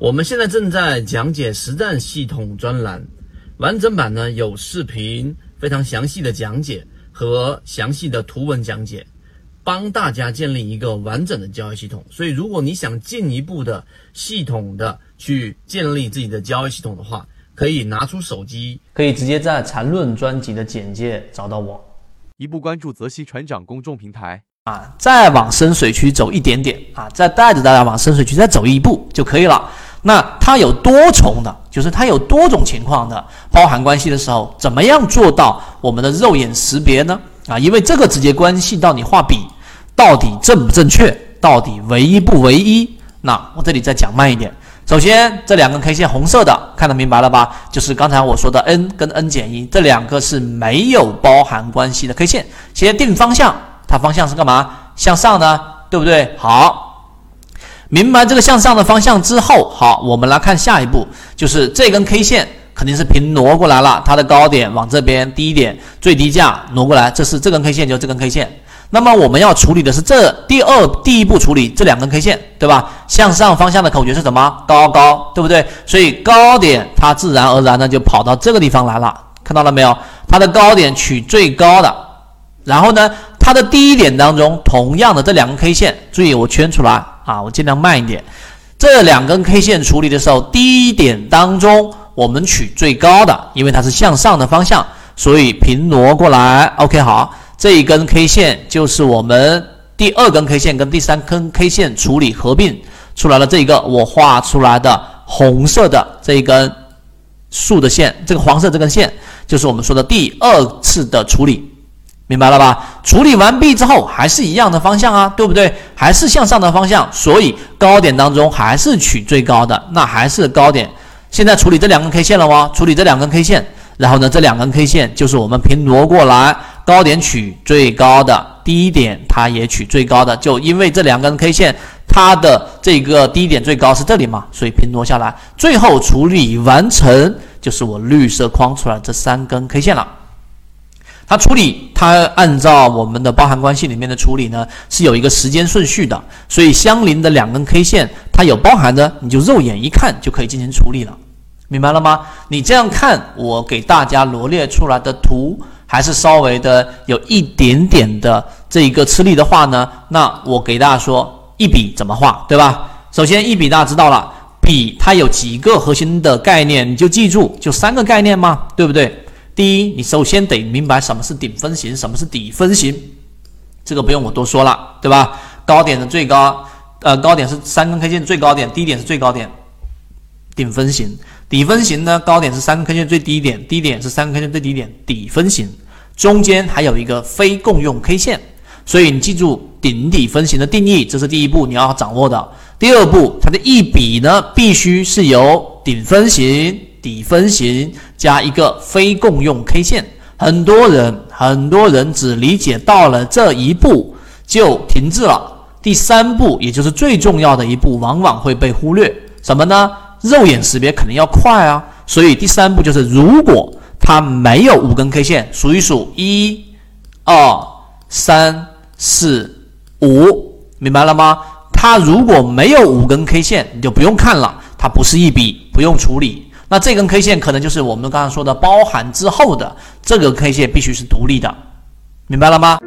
我们现在正在讲解实战系统专栏，完整版呢有视频，非常详细的讲解和详细的图文讲解，帮大家建立一个完整的交易系统。所以，如果你想进一步的系统的去建立自己的交易系统的话，可以拿出手机，可以直接在缠论专辑的简介找到我。一步关注泽西船长公众平台啊，再往深水区走一点点啊，再带着大家往深水区再走一步就可以了。那它有多重的，就是它有多种情况的包含关系的时候，怎么样做到我们的肉眼识别呢？啊，因为这个直接关系到你画笔到底正不正确，到底唯一不唯一。那我这里再讲慢一点。首先，这两根 K 线红色的，看得明白了吧？就是刚才我说的 N 跟 N 减一这两个是没有包含关系的 K 线。先定方向，它方向是干嘛？向上呢，对不对？好，明白这个向上的方向之后，好，我们来看下一步，就是这根 K 线肯定是平挪过来了，它的高点往这边低点，最低价挪过来，这是这根 K 线，就这根 K 线。那么我们要处理的是这第二第一步处理这两根 K 线，对吧？向上方向的口诀是什么？高高，对不对？所以高点它自然而然的就跑到这个地方来了，看到了没有？它的高点取最高的，然后呢，它的低点当中同样的这两根 K 线，注意我圈出来啊，我尽量慢一点。这两根 K 线处理的时候，低点当中我们取最高的，因为它是向上的方向，所以平挪过来。OK，好。这一根 K 线就是我们第二根 K 线跟第三根 K 线处理合并出来了，这一个我画出来的红色的这一根竖的线，这个黄色这根线就是我们说的第二次的处理，明白了吧？处理完毕之后还是一样的方向啊，对不对？还是向上的方向，所以高点当中还是取最高的，那还是高点。现在处理这两根 K 线了吗？处理这两根 K 线，然后呢，这两根 K 线就是我们平挪过来。高点取最高的，低点它也取最高的，就因为这两根 K 线，它的这个低点最高是这里嘛，所以平挪下来，最后处理完成就是我绿色框出来这三根 K 线了。它处理，它按照我们的包含关系里面的处理呢，是有一个时间顺序的，所以相邻的两根 K 线，它有包含的，你就肉眼一看就可以进行处理了，明白了吗？你这样看，我给大家罗列出来的图。还是稍微的有一点点的这一个吃力的话呢，那我给大家说一笔怎么画，对吧？首先一笔大家知道了，笔它有几个核心的概念，你就记住，就三个概念嘛，对不对？第一，你首先得明白什么是顶分型，什么是底分型，这个不用我多说了，对吧？高点的最高，呃，高点是三根 K 线最高点，低点是最高点，顶分型。底分型呢，高点是三根 K 线最低点，低点是三根 K 线最低点，底分型。中间还有一个非共用 K 线，所以你记住顶底分型的定义，这是第一步你要掌握的。第二步，它的一笔呢，必须是由顶分型、底分型加一个非共用 K 线。很多人很多人只理解到了这一步就停滞了，第三步也就是最重要的一步，往往会被忽略。什么呢？肉眼识别肯定要快啊，所以第三步就是如果。它没有五根 K 线，数一数，一、二、三、四、五，明白了吗？它如果没有五根 K 线，你就不用看了，它不是一笔，不用处理。那这根 K 线可能就是我们刚刚说的包含之后的这个 K 线，必须是独立的，明白了吗？